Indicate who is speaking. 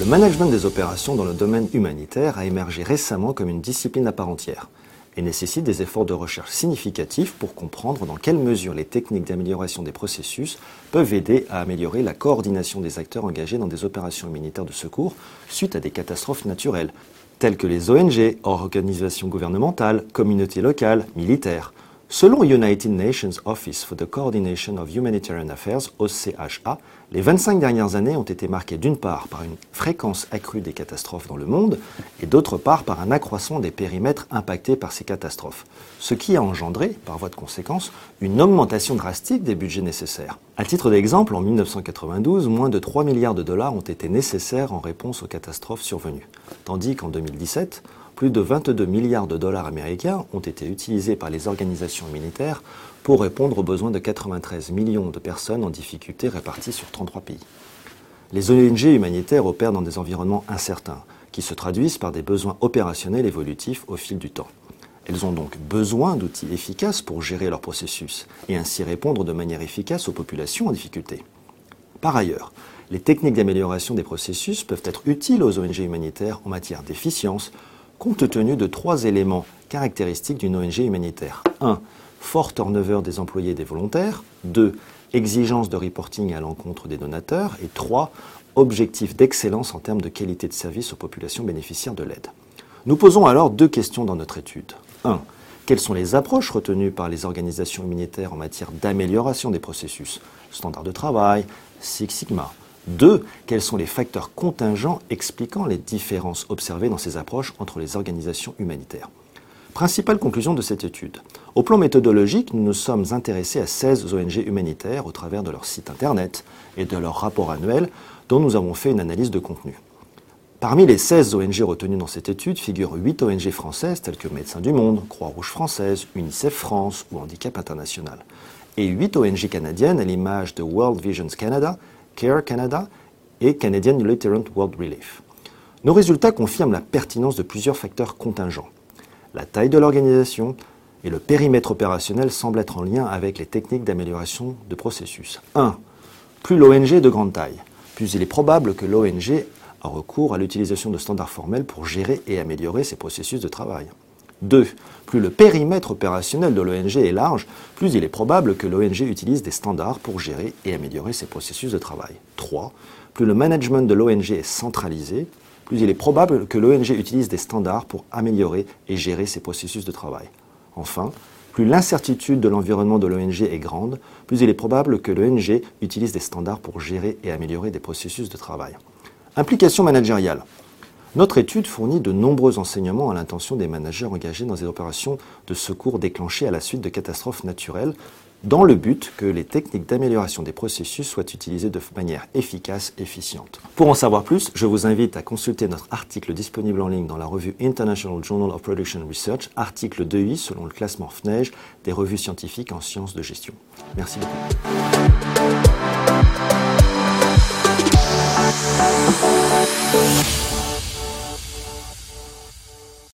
Speaker 1: Le management des opérations dans le domaine humanitaire a émergé récemment comme une discipline à part entière et nécessite des efforts de recherche significatifs pour comprendre dans quelle mesure les techniques d'amélioration des processus peuvent aider à améliorer la coordination des acteurs engagés dans des opérations humanitaires de secours suite à des catastrophes naturelles, telles que les ONG, organisations gouvernementales, communautés locales, militaires. Selon United Nations Office for the Coordination of Humanitarian Affairs, OCHA, les 25 dernières années ont été marquées d'une part par une fréquence accrue des catastrophes dans le monde et d'autre part par un accroissement des périmètres impactés par ces catastrophes, ce qui a engendré, par voie de conséquence, une augmentation drastique des budgets nécessaires. À titre d'exemple, en 1992, moins de 3 milliards de dollars ont été nécessaires en réponse aux catastrophes survenues, tandis qu'en 2017, plus de 22 milliards de dollars américains ont été utilisés par les organisations militaires pour répondre aux besoins de 93 millions de personnes en difficulté réparties sur 33 pays. Les ONG humanitaires opèrent dans des environnements incertains, qui se traduisent par des besoins opérationnels évolutifs au fil du temps. Elles ont donc besoin d'outils efficaces pour gérer leur processus et ainsi répondre de manière efficace aux populations en difficulté. Par ailleurs, les techniques d'amélioration des processus peuvent être utiles aux ONG humanitaires en matière d'efficience, compte tenu de trois éléments caractéristiques d'une ONG humanitaire. 1. Fort turnover des employés et des volontaires. 2. Exigence de reporting à l'encontre des donateurs. Et 3. Objectif d'excellence en termes de qualité de service aux populations bénéficiaires de l'aide. Nous posons alors deux questions dans notre étude. 1. Quelles sont les approches retenues par les organisations humanitaires en matière d'amélioration des processus Standards de travail, Six Sigma? 2. Quels sont les facteurs contingents expliquant les différences observées dans ces approches entre les organisations humanitaires? Principale conclusion de cette étude. Au plan méthodologique, nous nous sommes intéressés à 16 ONG humanitaires au travers de leur site internet et de leur rapport annuel dont nous avons fait une analyse de contenu. Parmi les 16 ONG retenues dans cette étude figurent 8 ONG françaises telles que Médecins du Monde, Croix-Rouge française, UNICEF France ou Handicap International, et 8 ONG canadiennes à l'image de World Visions Canada, Care Canada et Canadian Lieutenant World Relief. Nos résultats confirment la pertinence de plusieurs facteurs contingents. La taille de l'organisation et le périmètre opérationnel semblent être en lien avec les techniques d'amélioration de processus. 1. Plus l'ONG est de grande taille, plus il est probable que l'ONG a recours à l'utilisation de standards formels pour gérer et améliorer ses processus de travail. 2. Plus le périmètre opérationnel de l'ONG est large, plus il est probable que l'ONG utilise des standards pour gérer et améliorer ses processus de travail. 3. Plus le management de l'ONG est centralisé, plus il est probable que l'ONG utilise des standards pour améliorer et gérer ses processus de travail. Enfin, plus l'incertitude de l'environnement de l'ONG est grande, plus il est probable que l'ONG utilise des standards pour gérer et améliorer des processus de travail. Implication managériale. Notre étude fournit de nombreux enseignements à l'intention des managers engagés dans des opérations de secours déclenchées à la suite de catastrophes naturelles, dans le but que les techniques d'amélioration des processus soient utilisées de manière efficace et efficiente. Pour en savoir plus, je vous invite à consulter notre article disponible en ligne dans la revue International Journal of Production Research, article 2i selon le classement FNEJ des revues scientifiques en sciences de gestion. Merci beaucoup.